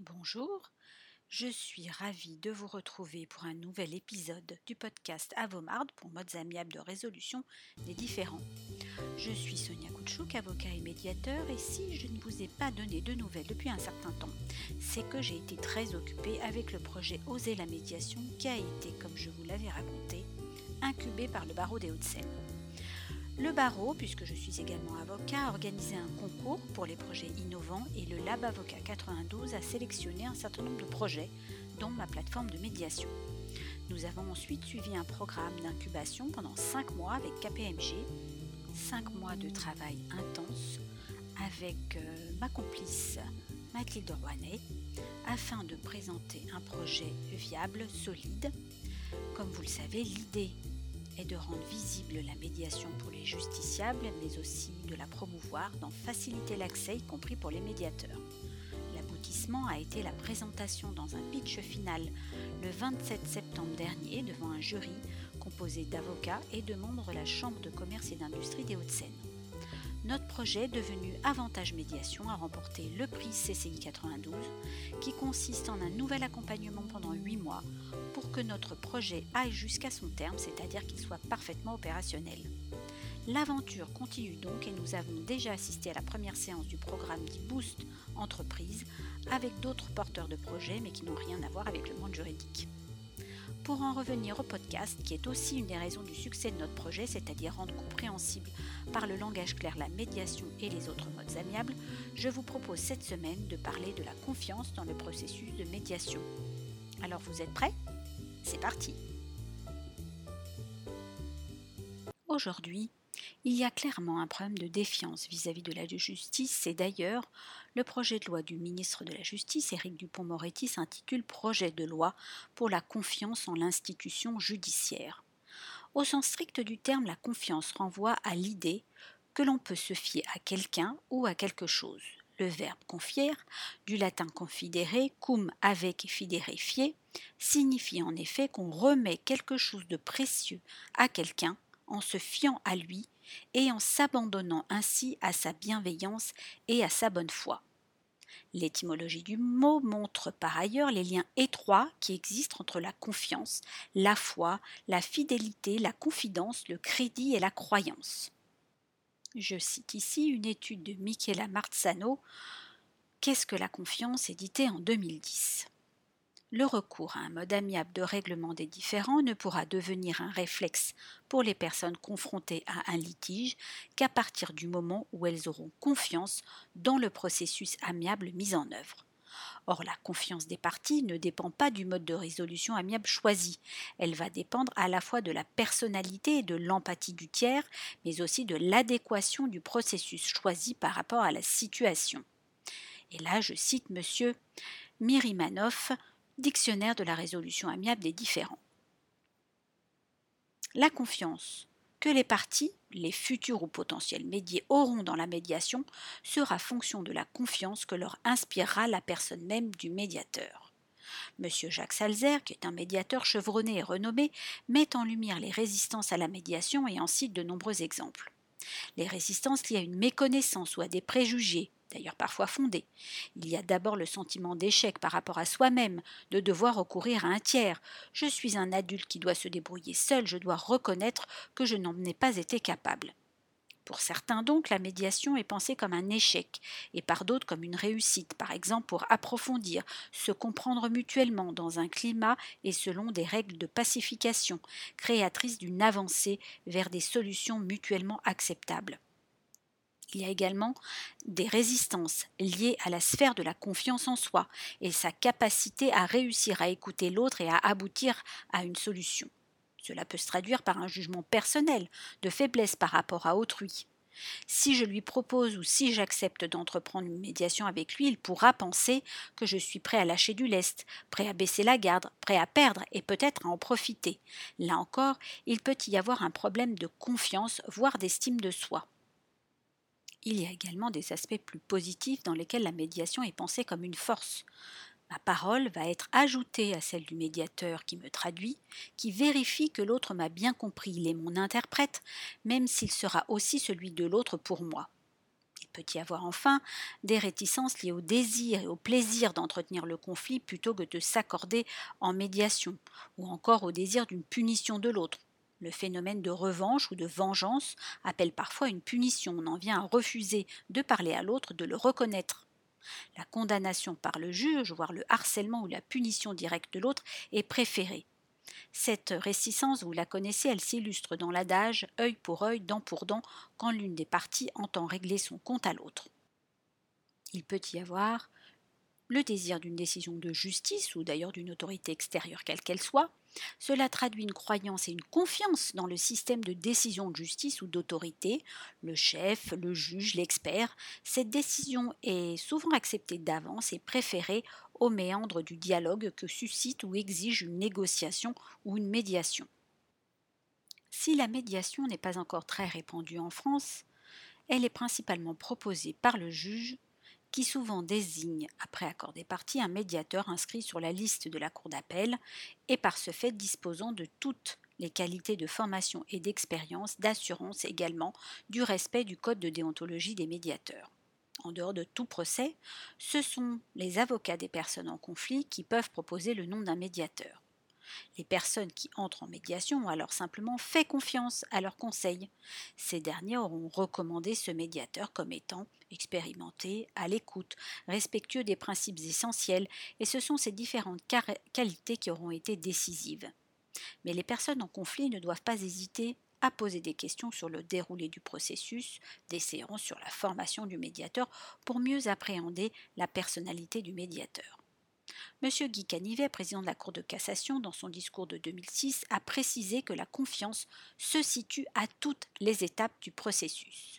Bonjour, je suis ravie de vous retrouver pour un nouvel épisode du podcast Avomarde pour modes amiables de résolution des différends. Je suis Sonia Koutchouk, avocat et médiateur, et si je ne vous ai pas donné de nouvelles depuis un certain temps, c'est que j'ai été très occupée avec le projet Oser la médiation qui a été, comme je vous l'avais raconté, incubé par le barreau des Hauts-de-Seine. Le barreau, puisque je suis également avocat, a organisé un concours pour les projets innovants et le Lab Avocat 92 a sélectionné un certain nombre de projets, dont ma plateforme de médiation. Nous avons ensuite suivi un programme d'incubation pendant 5 mois avec KPMG, 5 mois de travail intense avec euh, ma complice Mathilde Rouanet afin de présenter un projet viable, solide. Comme vous le savez, l'idée est de rendre visible la médiation pour les justiciables, mais aussi de la promouvoir, d'en faciliter l'accès, y compris pour les médiateurs. L'aboutissement a été la présentation dans un pitch final le 27 septembre dernier devant un jury composé d'avocats et de membres de la Chambre de commerce et d'industrie des Hauts-de-Seine. Notre projet, devenu Avantage Médiation, a remporté le prix CCI 92, qui consiste en un nouvel accompagnement pendant 8 mois pour que notre projet aille jusqu'à son terme, c'est-à-dire qu'il soit parfaitement opérationnel. L'aventure continue donc et nous avons déjà assisté à la première séance du programme dit Boost Entreprise avec d'autres porteurs de projets mais qui n'ont rien à voir avec le monde juridique. Pour en revenir au podcast, qui est aussi une des raisons du succès de notre projet, c'est-à-dire rendre compréhensible par le langage clair la médiation et les autres modes amiables, je vous propose cette semaine de parler de la confiance dans le processus de médiation. Alors vous êtes prêts? C'est parti Aujourd'hui, il y a clairement un problème de défiance vis-à-vis de la justice et d'ailleurs, le projet de loi du ministre de la Justice, Éric Dupont-Moretti, s'intitule Projet de loi pour la confiance en l'institution judiciaire. Au sens strict du terme, la confiance renvoie à l'idée que l'on peut se fier à quelqu'un ou à quelque chose. Le verbe confier, du latin confidere, cum avec fidere fier, signifie en effet qu'on remet quelque chose de précieux à quelqu'un en se fiant à lui et en s'abandonnant ainsi à sa bienveillance et à sa bonne foi. L'étymologie du mot montre par ailleurs les liens étroits qui existent entre la confiance, la foi, la fidélité, la confidence, le crédit et la croyance. Je cite ici une étude de Michela Marzano Qu'est-ce que la confiance? éditée en 2010 le recours à un mode amiable de règlement des différends ne pourra devenir un réflexe pour les personnes confrontées à un litige qu'à partir du moment où elles auront confiance dans le processus amiable mis en œuvre. Or, la confiance des parties ne dépend pas du mode de résolution amiable choisi. Elle va dépendre à la fois de la personnalité et de l'empathie du tiers, mais aussi de l'adéquation du processus choisi par rapport à la situation. Et là, je cite M. Mirimanov, Dictionnaire de la résolution amiable des différends. La confiance que les parties, les futurs ou potentiels médiés, auront dans la médiation sera fonction de la confiance que leur inspirera la personne même du médiateur. M. Jacques Salzer, qui est un médiateur chevronné et renommé, met en lumière les résistances à la médiation et en cite de nombreux exemples. Les résistances liées à une méconnaissance ou à des préjugés, d'ailleurs parfois fondée. Il y a d'abord le sentiment d'échec par rapport à soi-même, de devoir recourir à un tiers. Je suis un adulte qui doit se débrouiller seul, je dois reconnaître que je n'en ai pas été capable. Pour certains donc, la médiation est pensée comme un échec, et par d'autres comme une réussite, par exemple pour approfondir, se comprendre mutuellement dans un climat et selon des règles de pacification, créatrices d'une avancée vers des solutions mutuellement acceptables. Il y a également des résistances liées à la sphère de la confiance en soi et sa capacité à réussir à écouter l'autre et à aboutir à une solution. Cela peut se traduire par un jugement personnel de faiblesse par rapport à autrui. Si je lui propose ou si j'accepte d'entreprendre une médiation avec lui, il pourra penser que je suis prêt à lâcher du lest, prêt à baisser la garde, prêt à perdre et peut-être à en profiter. Là encore, il peut y avoir un problème de confiance, voire d'estime de soi. Il y a également des aspects plus positifs dans lesquels la médiation est pensée comme une force. Ma parole va être ajoutée à celle du médiateur qui me traduit, qui vérifie que l'autre m'a bien compris, il est mon interprète, même s'il sera aussi celui de l'autre pour moi. Il peut y avoir enfin des réticences liées au désir et au plaisir d'entretenir le conflit plutôt que de s'accorder en médiation, ou encore au désir d'une punition de l'autre. Le phénomène de revanche ou de vengeance appelle parfois une punition. On en vient à refuser de parler à l'autre, de le reconnaître. La condamnation par le juge, voire le harcèlement ou la punition directe de l'autre, est préférée. Cette réticence, vous la connaissez, elle s'illustre dans l'adage œil pour œil, dent pour dent, quand l'une des parties entend régler son compte à l'autre. Il peut y avoir le désir d'une décision de justice ou d'ailleurs d'une autorité extérieure quelle qu'elle soit, cela traduit une croyance et une confiance dans le système de décision de justice ou d'autorité, le chef, le juge, l'expert. Cette décision est souvent acceptée d'avance et préférée au méandre du dialogue que suscite ou exige une négociation ou une médiation. Si la médiation n'est pas encore très répandue en France, elle est principalement proposée par le juge qui souvent désigne, après accord des parties, un médiateur inscrit sur la liste de la Cour d'appel et par ce fait disposant de toutes les qualités de formation et d'expérience, d'assurance également du respect du code de déontologie des médiateurs. En dehors de tout procès, ce sont les avocats des personnes en conflit qui peuvent proposer le nom d'un médiateur. Les personnes qui entrent en médiation ont alors simplement fait confiance à leurs conseils. Ces derniers auront recommandé ce médiateur comme étant expérimenté, à l'écoute, respectueux des principes essentiels, et ce sont ces différentes qualités qui auront été décisives. Mais les personnes en conflit ne doivent pas hésiter à poser des questions sur le déroulé du processus, des séances sur la formation du médiateur pour mieux appréhender la personnalité du médiateur. M. Guy Canivet, président de la Cour de cassation, dans son discours de 2006, a précisé que la confiance se situe à toutes les étapes du processus.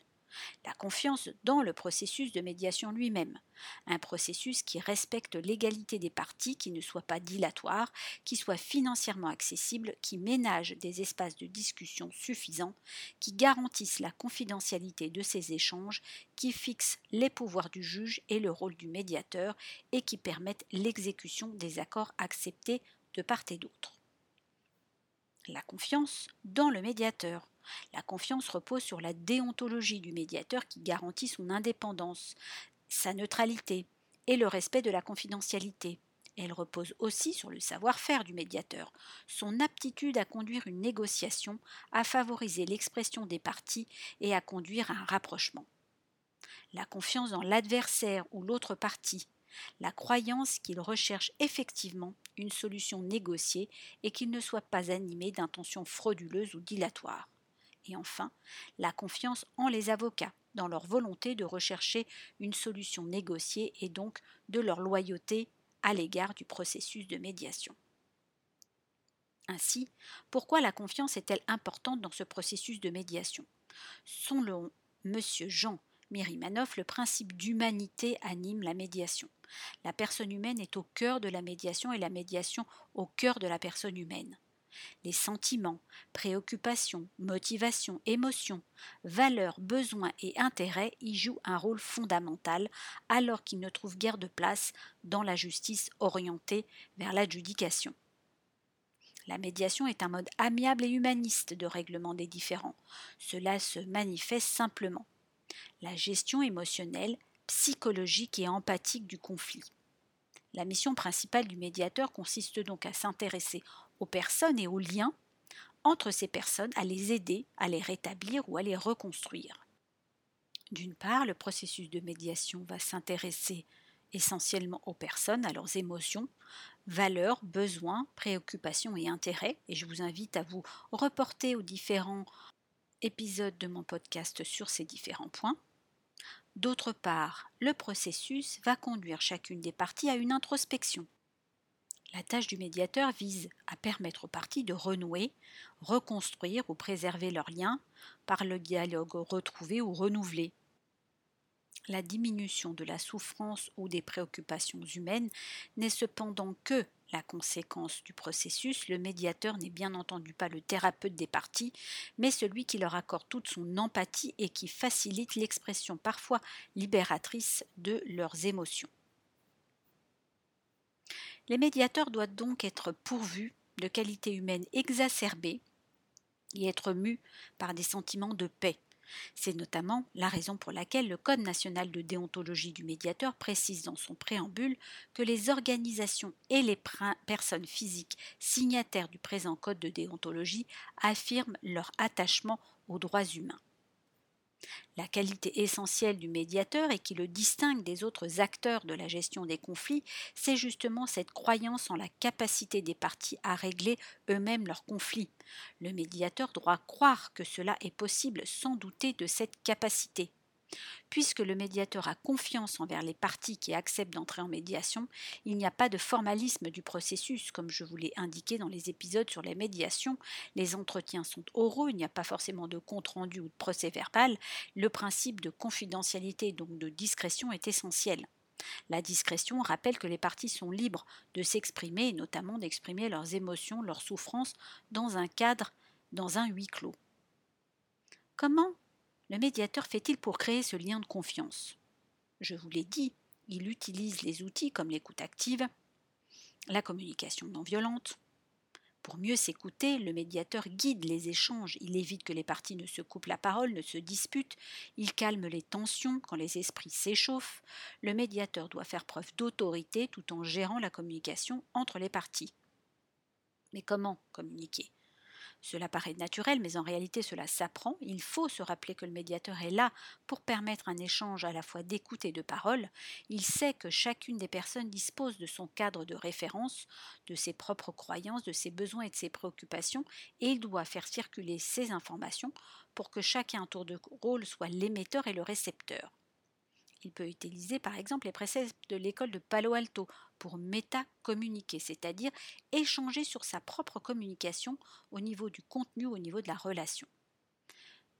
La confiance dans le processus de médiation lui-même, un processus qui respecte l'égalité des parties, qui ne soit pas dilatoire, qui soit financièrement accessible, qui ménage des espaces de discussion suffisants, qui garantisse la confidentialité de ces échanges, qui fixe les pouvoirs du juge et le rôle du médiateur et qui permettent l'exécution des accords acceptés de part et d'autre. La confiance dans le médiateur la confiance repose sur la déontologie du médiateur qui garantit son indépendance, sa neutralité et le respect de la confidentialité. Elle repose aussi sur le savoir-faire du médiateur, son aptitude à conduire une négociation, à favoriser l'expression des parties et à conduire à un rapprochement. La confiance dans l'adversaire ou l'autre partie, la croyance qu'il recherche effectivement une solution négociée et qu'il ne soit pas animé d'intentions frauduleuses ou dilatoires et enfin la confiance en les avocats, dans leur volonté de rechercher une solution négociée et donc de leur loyauté à l'égard du processus de médiation. Ainsi, pourquoi la confiance est-elle importante dans ce processus de médiation? Selon M. Jean Mirimanoff, le principe d'humanité anime la médiation. La personne humaine est au cœur de la médiation et la médiation au cœur de la personne humaine. Les sentiments, préoccupations, motivations, émotions, valeurs, besoins et intérêts y jouent un rôle fondamental alors qu'ils ne trouvent guère de place dans la justice orientée vers l'adjudication. La médiation est un mode amiable et humaniste de règlement des différends. Cela se manifeste simplement. La gestion émotionnelle, psychologique et empathique du conflit. La mission principale du médiateur consiste donc à s'intéresser aux personnes et aux liens entre ces personnes, à les aider, à les rétablir ou à les reconstruire. D'une part, le processus de médiation va s'intéresser essentiellement aux personnes, à leurs émotions, valeurs, besoins, préoccupations et intérêts, et je vous invite à vous reporter aux différents épisodes de mon podcast sur ces différents points. D'autre part, le processus va conduire chacune des parties à une introspection, la tâche du médiateur vise à permettre aux parties de renouer, reconstruire ou préserver leurs liens par le dialogue retrouvé ou renouvelé. La diminution de la souffrance ou des préoccupations humaines n'est cependant que la conséquence du processus. Le médiateur n'est bien entendu pas le thérapeute des parties, mais celui qui leur accorde toute son empathie et qui facilite l'expression parfois libératrice de leurs émotions. Les médiateurs doivent donc être pourvus de qualités humaines exacerbées et être mus par des sentiments de paix, C'est notamment la raison pour laquelle le Code national de déontologie du médiateur précise dans son préambule que les organisations et les personnes physiques signataires du présent Code de déontologie affirment leur attachement aux droits humains. La qualité essentielle du médiateur et qui le distingue des autres acteurs de la gestion des conflits, c'est justement cette croyance en la capacité des parties à régler eux-mêmes leurs conflits. Le médiateur doit croire que cela est possible sans douter de cette capacité. Puisque le médiateur a confiance envers les parties qui acceptent d'entrer en médiation, il n'y a pas de formalisme du processus, comme je vous l'ai indiqué dans les épisodes sur les médiations. Les entretiens sont oraux, il n'y a pas forcément de compte-rendu ou de procès verbal. Le principe de confidentialité, donc de discrétion, est essentiel. La discrétion rappelle que les parties sont libres de s'exprimer notamment d'exprimer leurs émotions, leurs souffrances dans un cadre, dans un huis clos. Comment le médiateur fait-il pour créer ce lien de confiance? Je vous l'ai dit, il utilise les outils comme l'écoute active, la communication non violente. Pour mieux s'écouter, le médiateur guide les échanges, il évite que les parties ne se coupent la parole, ne se disputent, il calme les tensions quand les esprits s'échauffent. Le médiateur doit faire preuve d'autorité tout en gérant la communication entre les parties. Mais comment communiquer? Cela paraît naturel, mais en réalité cela s'apprend. Il faut se rappeler que le médiateur est là pour permettre un échange à la fois d'écoute et de parole. Il sait que chacune des personnes dispose de son cadre de référence, de ses propres croyances, de ses besoins et de ses préoccupations, et il doit faire circuler ces informations pour que chacun tour de rôle soit l'émetteur et le récepteur. Il peut utiliser par exemple les préceptes de l'école de Palo Alto pour méta-communiquer, c'est-à-dire échanger sur sa propre communication au niveau du contenu, au niveau de la relation.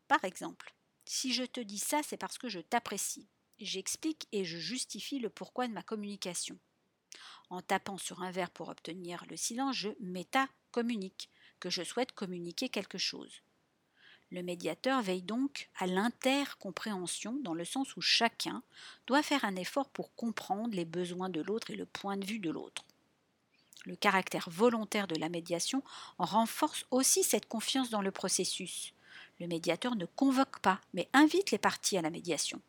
Par exemple, si je te dis ça, c'est parce que je t'apprécie. J'explique et je justifie le pourquoi de ma communication. En tapant sur un verre pour obtenir le silence, je méta-communique, que je souhaite communiquer quelque chose. Le médiateur veille donc à l'intercompréhension dans le sens où chacun doit faire un effort pour comprendre les besoins de l'autre et le point de vue de l'autre. Le caractère volontaire de la médiation renforce aussi cette confiance dans le processus. Le médiateur ne convoque pas, mais invite les parties à la médiation.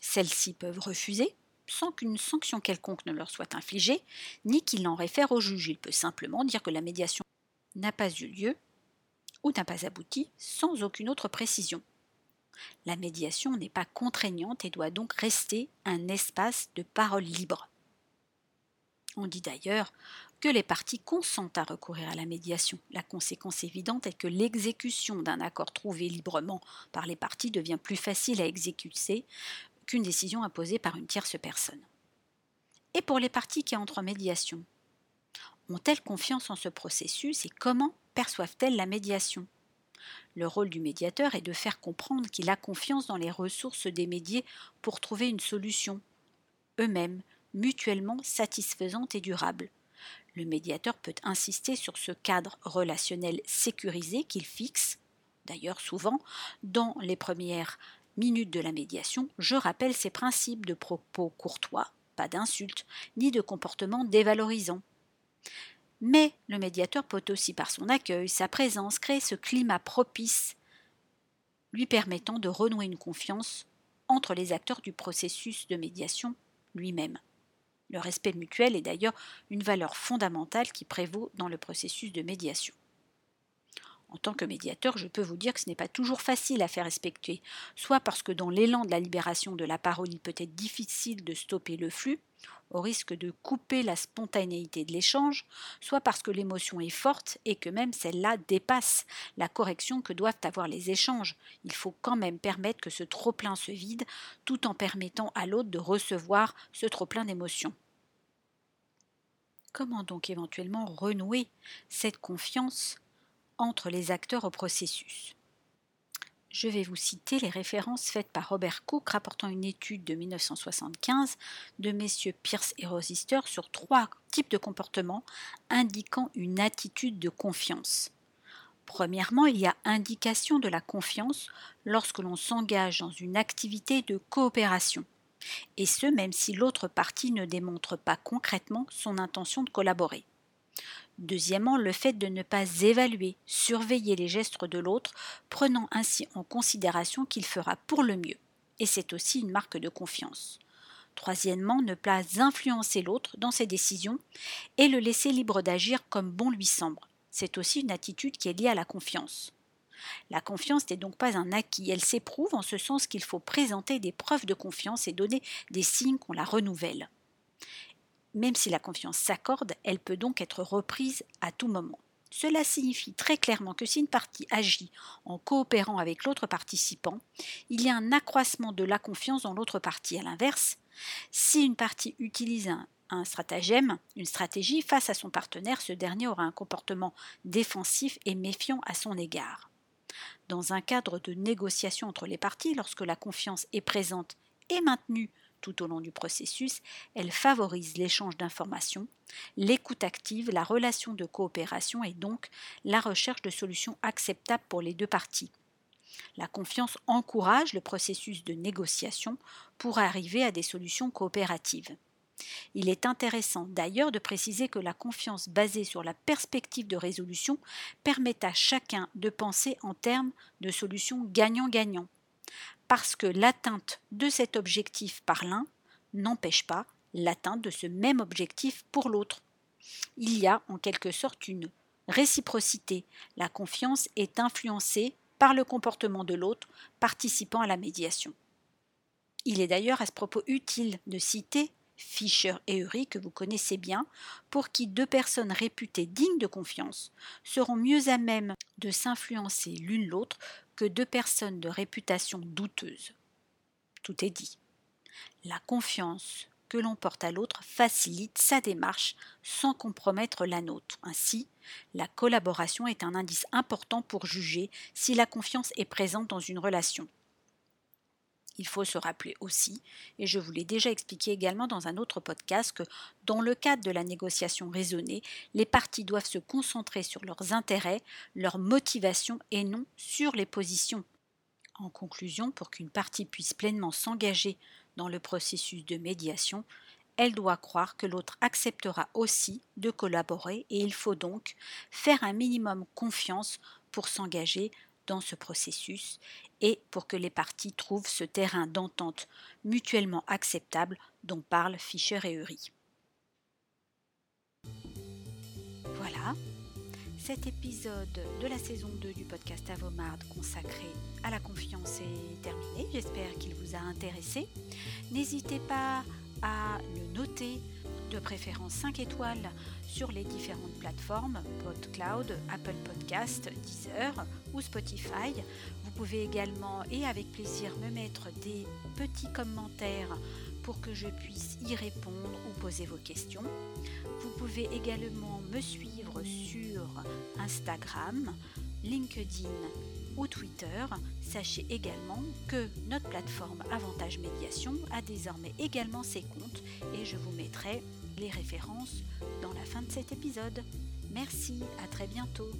Celles-ci peuvent refuser, sans qu'une sanction quelconque ne leur soit infligée, ni qu'il en réfère au juge. Il peut simplement dire que la médiation n'a pas eu lieu ou n'a pas abouti sans aucune autre précision. La médiation n'est pas contraignante et doit donc rester un espace de parole libre. On dit d'ailleurs que les parties consentent à recourir à la médiation. La conséquence évidente est que l'exécution d'un accord trouvé librement par les parties devient plus facile à exécuter qu'une décision imposée par une tierce personne. Et pour les parties qui entrent en médiation, ont-elles confiance en ce processus et comment perçoivent-elles la médiation? Le rôle du médiateur est de faire comprendre qu'il a confiance dans les ressources des médiés pour trouver une solution, eux-mêmes, mutuellement satisfaisante et durable. Le médiateur peut insister sur ce cadre relationnel sécurisé qu'il fixe. D'ailleurs, souvent, dans les premières minutes de la médiation, je rappelle ces principes de propos courtois, pas d'insultes, ni de comportements dévalorisants. Mais le médiateur peut aussi, par son accueil, sa présence, créer ce climat propice, lui permettant de renouer une confiance entre les acteurs du processus de médiation lui-même. Le respect mutuel est d'ailleurs une valeur fondamentale qui prévaut dans le processus de médiation. En tant que médiateur, je peux vous dire que ce n'est pas toujours facile à faire respecter, soit parce que dans l'élan de la libération de la parole, il peut être difficile de stopper le flux, au risque de couper la spontanéité de l'échange, soit parce que l'émotion est forte et que même celle-là dépasse la correction que doivent avoir les échanges. Il faut quand même permettre que ce trop-plein se vide, tout en permettant à l'autre de recevoir ce trop-plein d'émotions. Comment donc éventuellement renouer cette confiance entre les acteurs au processus je vais vous citer les références faites par Robert Cook rapportant une étude de 1975 de messieurs Pierce et Rosister sur trois types de comportements indiquant une attitude de confiance. Premièrement, il y a indication de la confiance lorsque l'on s'engage dans une activité de coopération, et ce même si l'autre partie ne démontre pas concrètement son intention de collaborer. Deuxièmement, le fait de ne pas évaluer, surveiller les gestes de l'autre, prenant ainsi en considération qu'il fera pour le mieux. Et c'est aussi une marque de confiance. Troisièmement, ne pas influencer l'autre dans ses décisions et le laisser libre d'agir comme bon lui semble. C'est aussi une attitude qui est liée à la confiance. La confiance n'est donc pas un acquis, elle s'éprouve en ce sens qu'il faut présenter des preuves de confiance et donner des signes qu'on la renouvelle. Même si la confiance s'accorde, elle peut donc être reprise à tout moment. Cela signifie très clairement que si une partie agit en coopérant avec l'autre participant, il y a un accroissement de la confiance dans l'autre partie. À l'inverse, si une partie utilise un, un, stratagème, une stratégie face à son partenaire, ce dernier aura un comportement défensif et méfiant à son égard. Dans un cadre de négociation entre les parties, lorsque la confiance est présente et maintenue tout au long du processus, elle favorise l'échange d'informations, l'écoute active, la relation de coopération et donc la recherche de solutions acceptables pour les deux parties. La confiance encourage le processus de négociation pour arriver à des solutions coopératives. Il est intéressant d'ailleurs de préciser que la confiance basée sur la perspective de résolution permet à chacun de penser en termes de solutions gagnant-gagnant, parce que l'atteinte de cet objectif par l'un n'empêche pas l'atteinte de ce même objectif pour l'autre. Il y a en quelque sorte une réciprocité. La confiance est influencée par le comportement de l'autre participant à la médiation. Il est d'ailleurs à ce propos utile de citer Fischer et Uri, que vous connaissez bien, pour qui deux personnes réputées dignes de confiance seront mieux à même de s'influencer l'une l'autre que deux personnes de réputation douteuse. Tout est dit. La confiance que l'on porte à l'autre facilite sa démarche sans compromettre la nôtre. Ainsi, la collaboration est un indice important pour juger si la confiance est présente dans une relation. Il faut se rappeler aussi, et je vous l'ai déjà expliqué également dans un autre podcast, que dans le cadre de la négociation raisonnée, les parties doivent se concentrer sur leurs intérêts, leurs motivations et non sur les positions. En conclusion, pour qu'une partie puisse pleinement s'engager dans le processus de médiation, elle doit croire que l'autre acceptera aussi de collaborer et il faut donc faire un minimum confiance pour s'engager dans ce processus et pour que les parties trouvent ce terrain d'entente mutuellement acceptable dont parlent Fischer et Uri. Voilà, cet épisode de la saison 2 du podcast Avomard consacré à la confiance est terminé. J'espère qu'il vous a intéressé. N'hésitez pas à le noter, de préférence 5 étoiles sur les différentes plateformes PodCloud, Apple Podcast, Deezer ou Spotify. Vous pouvez également et avec plaisir me mettre des petits commentaires pour que je puisse y répondre ou poser vos questions. Vous pouvez également me suivre sur Instagram, LinkedIn Twitter. Sachez également que notre plateforme Avantage Médiation a désormais également ses comptes et je vous mettrai les références dans la fin de cet épisode. Merci, à très bientôt.